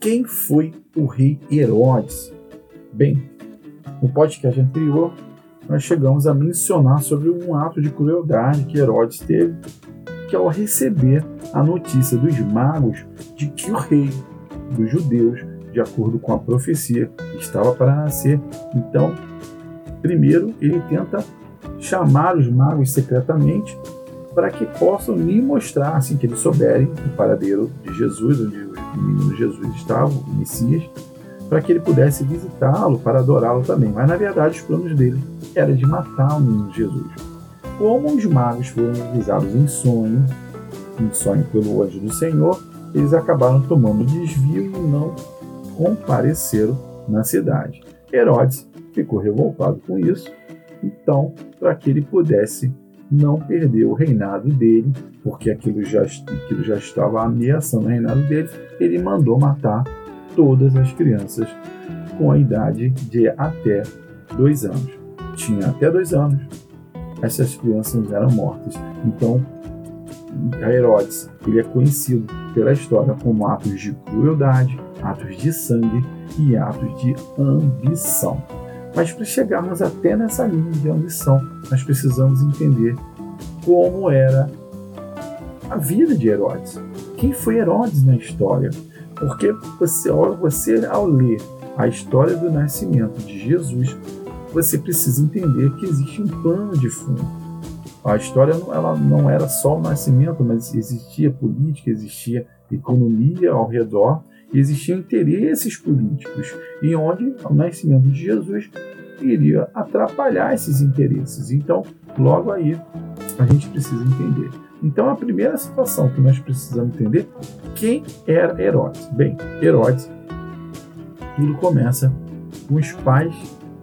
Quem foi o rei Herodes? Bem, no podcast anterior, nós chegamos a mencionar sobre um ato de crueldade que Herodes teve, que ao receber a notícia dos magos de que o rei dos judeus, de acordo com a profecia, estava para nascer, então, primeiro ele tenta chamar os magos secretamente para que possam lhe mostrar, assim que eles souberem, o paradeiro de Jesus, onde o menino Jesus estava, o Messias, para que ele pudesse visitá-lo, para adorá-lo também. Mas na verdade os planos dele era de matar o menino Jesus. Como os magos foram avisados em sonho, em sonho pelo anjo do Senhor, eles acabaram tomando desvio e não compareceram na cidade. Herodes ficou revoltado com isso, então, para que ele pudesse não perder o reinado dele, porque aquilo já, aquilo já estava ameaçando o reinado dele, ele mandou matar todas as crianças com a idade de até dois anos. Tinha até dois anos, essas crianças eram mortas. Então, Herodes ele é conhecido pela história como atos de crueldade, atos de sangue e atos de ambição. Mas para chegarmos até nessa linha de ambição, nós precisamos entender como era a vida de Herodes. Quem foi Herodes na história? Porque você, você ao ler a história do nascimento de Jesus, você precisa entender que existe um plano de fundo. A história ela não era só o nascimento, mas existia política, existia economia ao redor, existiam interesses políticos, e onde o nascimento de Jesus iria atrapalhar esses interesses. Então, logo aí, a gente precisa entender. Então, a primeira situação que nós precisamos entender, quem era Herodes? Bem, Herodes, tudo começa com os pais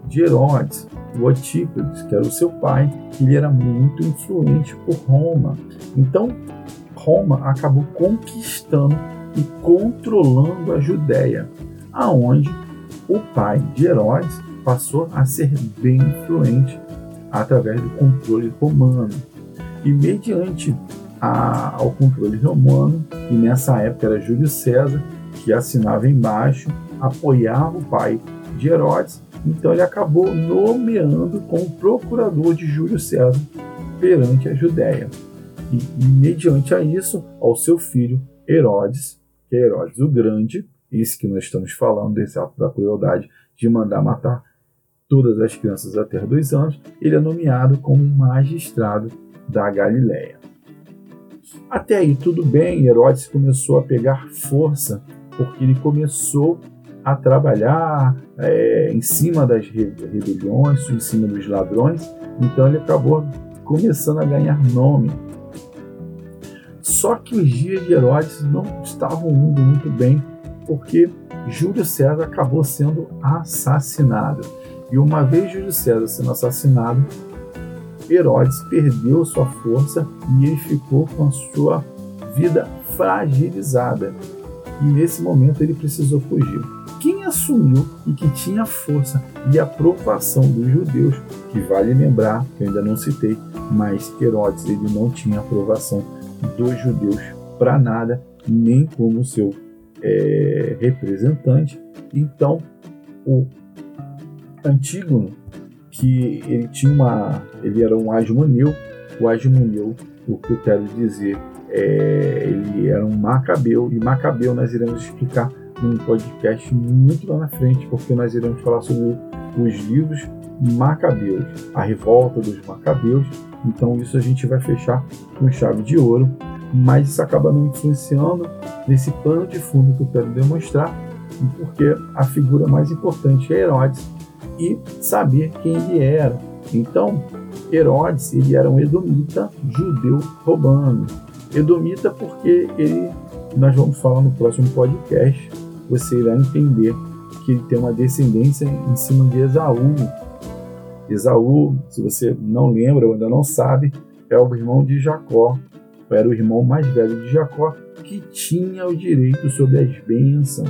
de Herodes, o Antípodes, que era o seu pai, ele era muito influente por Roma. Então, Roma acabou conquistando e controlando a Judéia, aonde o pai de Herodes passou a ser bem influente através do controle romano. E mediante a, ao controle romano, e nessa época era Júlio César, que assinava embaixo, apoiava o pai de Herodes, então ele acabou nomeando como procurador de Júlio César perante a Judéia. E, e mediante a isso, ao seu filho Herodes, que Herodes o Grande, esse que nós estamos falando, desse ato da crueldade de mandar matar todas as crianças até dois anos, ele é nomeado como magistrado da Galiléia. Até aí tudo bem, Herodes começou a pegar força porque ele começou a trabalhar é, em cima das rebeliões, em cima dos ladrões, então ele acabou começando a ganhar nome. Só que os dias de Herodes não estavam indo muito bem, porque Júlio César acabou sendo assassinado. E uma vez Júlio César sendo assassinado, Herodes perdeu sua força e ele ficou com a sua vida fragilizada. E nesse momento ele precisou fugir. Quem assumiu e que tinha força e aprovação dos judeus, que vale lembrar, que eu ainda não citei, mas Herodes ele não tinha aprovação dos judeus para nada, nem como seu é, representante. Então, o Antígono, que ele tinha uma, ele era um Asmoneu, o Asmoneu, o que eu quero dizer, é, ele era um Macabeu, e Macabeu nós iremos explicar num podcast muito lá na frente, porque nós iremos falar sobre os livros Macabeus, a revolta dos Macabeus. Então isso a gente vai fechar com chave de ouro, mas isso acaba não influenciando nesse pano de fundo que eu quero demonstrar, porque a figura mais importante é Herodes, e saber quem ele era. Então, Herodes ele era um edomita judeu romano. Edomita porque ele, nós vamos falar no próximo podcast, você irá entender que ele tem uma descendência em cima de Esaú. Esaú, se você não lembra ou ainda não sabe, é o irmão de Jacó, era o irmão mais velho de Jacó, que tinha o direito sobre as bênçãos.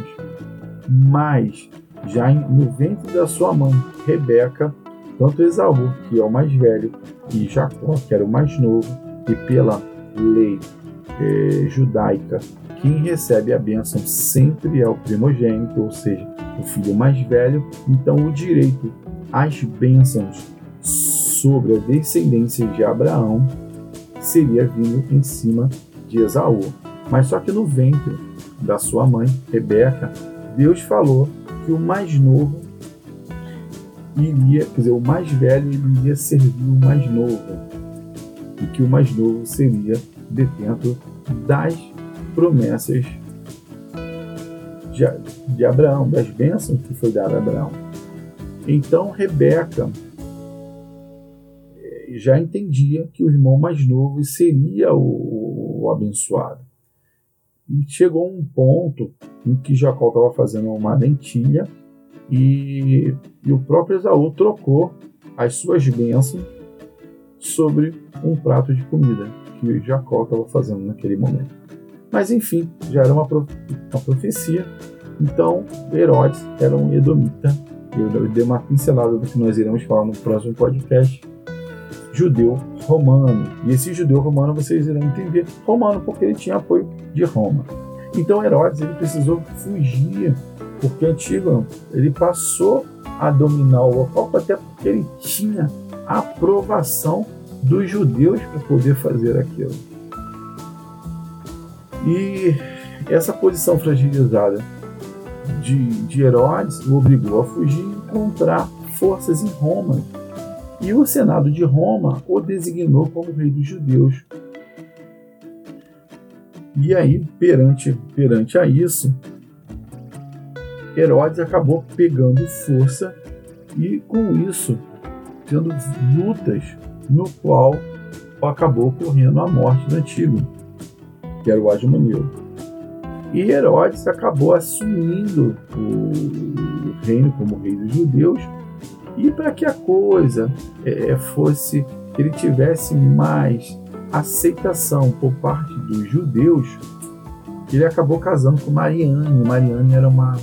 Mas já no ventre da sua mãe, Rebeca, tanto Esaú, que é o mais velho, e Jacó, que era o mais novo, e pela lei eh, judaica quem recebe a bênção sempre é o primogênito, ou seja, o filho mais velho, então o direito às bênçãos sobre a descendência de Abraão seria vindo em cima de Esaú. Mas só que no ventre da sua mãe, Rebeca, Deus falou que o mais novo iria, quer dizer, o mais velho iria servir o mais novo, e que o mais novo seria detento das promessas de, de Abraão, das bênçãos que foi dada a Abraão. Então Rebeca eh, já entendia que o irmão mais novo seria o, o abençoado. E chegou um ponto em que Jacó estava fazendo uma lentilha e, e o próprio Esaú trocou as suas bênçãos sobre um prato de comida que Jacó estava fazendo naquele momento. Mas enfim, já era uma, uma profecia. Então, Herodes era um edomita. Eu dei uma pincelada do que nós iremos falar no próximo podcast. Judeu romano. E esse judeu romano vocês irão entender romano porque ele tinha apoio de Roma. Então Herodes ele precisou fugir porque Antígono ele passou a dominar o local até porque ele tinha aprovação dos judeus para poder fazer aquilo. E essa posição fragilizada de, de Herodes o obrigou a fugir e encontrar forças em Roma. E o Senado de Roma o designou como rei dos judeus. E aí, perante, perante a isso, Herodes acabou pegando força e, com isso, tendo lutas no qual acabou ocorrendo a morte do Antígono, que era o Admaneu. E Herodes acabou assumindo o reino como rei dos judeus, e para que a coisa é, fosse, que ele tivesse mais aceitação por parte dos judeus, ele acabou casando com Mariane. Mariane era uma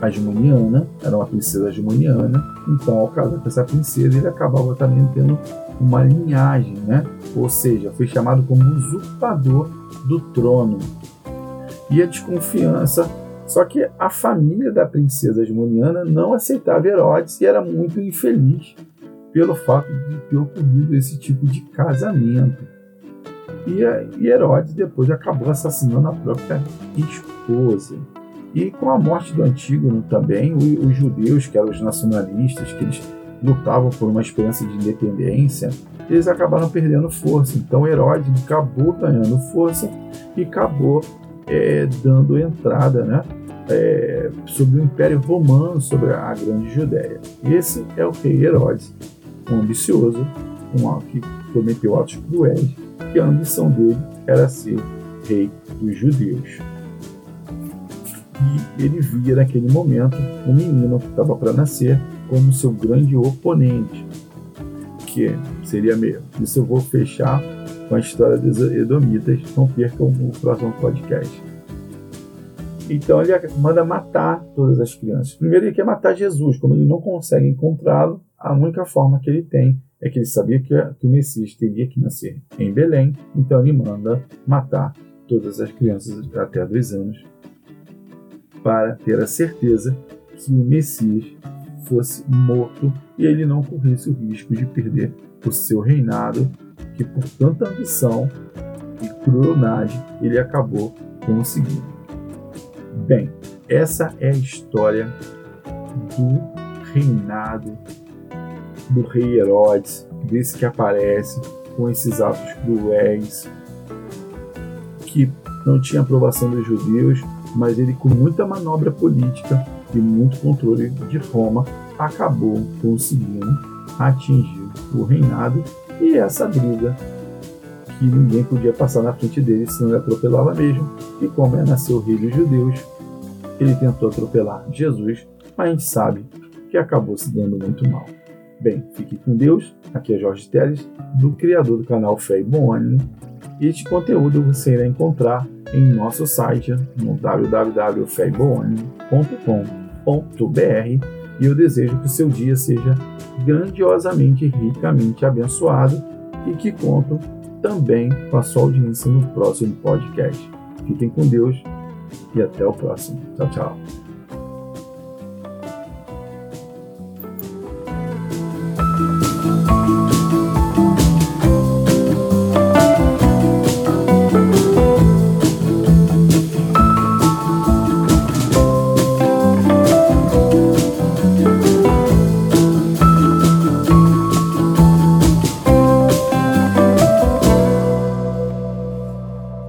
agimoniana, era uma princesa agimoniana, então ao casar com essa princesa ele acabava também tendo uma linhagem, né? ou seja, foi chamado como usurpador do trono. E a desconfiança, só que a família da princesa agimoniana não aceitava Herodes e era muito infeliz pelo fato de ter ocorrido esse tipo de casamento. E, Herodes depois acabou assassinando a própria esposa. E com a morte do Antígono também, os, judeus, que eram os nacionalistas, que eles lutavam por uma esperança de independência, eles acabaram perdendo força. Então Herodes acabou ganhando força e acabou é, dando entrada né, é, sobre o Império Romano, sobre a Grande Judéia. Esse é o rei Herodes, um ambicioso, um que cometeu atos cruéis, que a ambição dele era ser rei dos judeus e ele via naquele momento um menino que estava para nascer como seu grande oponente, que seria mesmo. Isso eu vou fechar com a história dos Edomitas, não percam o próximo podcast. Então ele manda matar todas as crianças. Primeiro ele quer matar Jesus, como ele não consegue encontrá-lo, a única forma que ele tem é que ele sabia que, que o Messias teria que nascer em Belém, então ele manda matar todas as crianças até dois anos para ter a certeza que o Messias fosse morto e ele não corresse o risco de perder o seu reinado, que por tanta ambição e crueldade ele acabou conseguindo. Bem, essa é a história do reinado do rei Herodes, desse que aparece com esses atos cruéis, que não tinha aprovação dos judeus, mas ele, com muita manobra política e muito controle de Roma, acabou conseguindo atingir o reinado e essa briga que ninguém podia passar na frente dele, senão ele atropelava mesmo. E como é nasceu o rei dos judeus, ele tentou atropelar Jesus, mas a gente sabe que acabou se dando muito mal. Bem, fique com Deus. Aqui é Jorge Teles, do criador do canal Fé e Bom Ânimo. Este conteúdo você irá encontrar em nosso site no www.feiboanimo.com.br e eu desejo que o seu dia seja grandiosamente ricamente abençoado e que conto também com a sua audiência no próximo podcast. Fiquem com Deus e até o próximo. Tchau, tchau.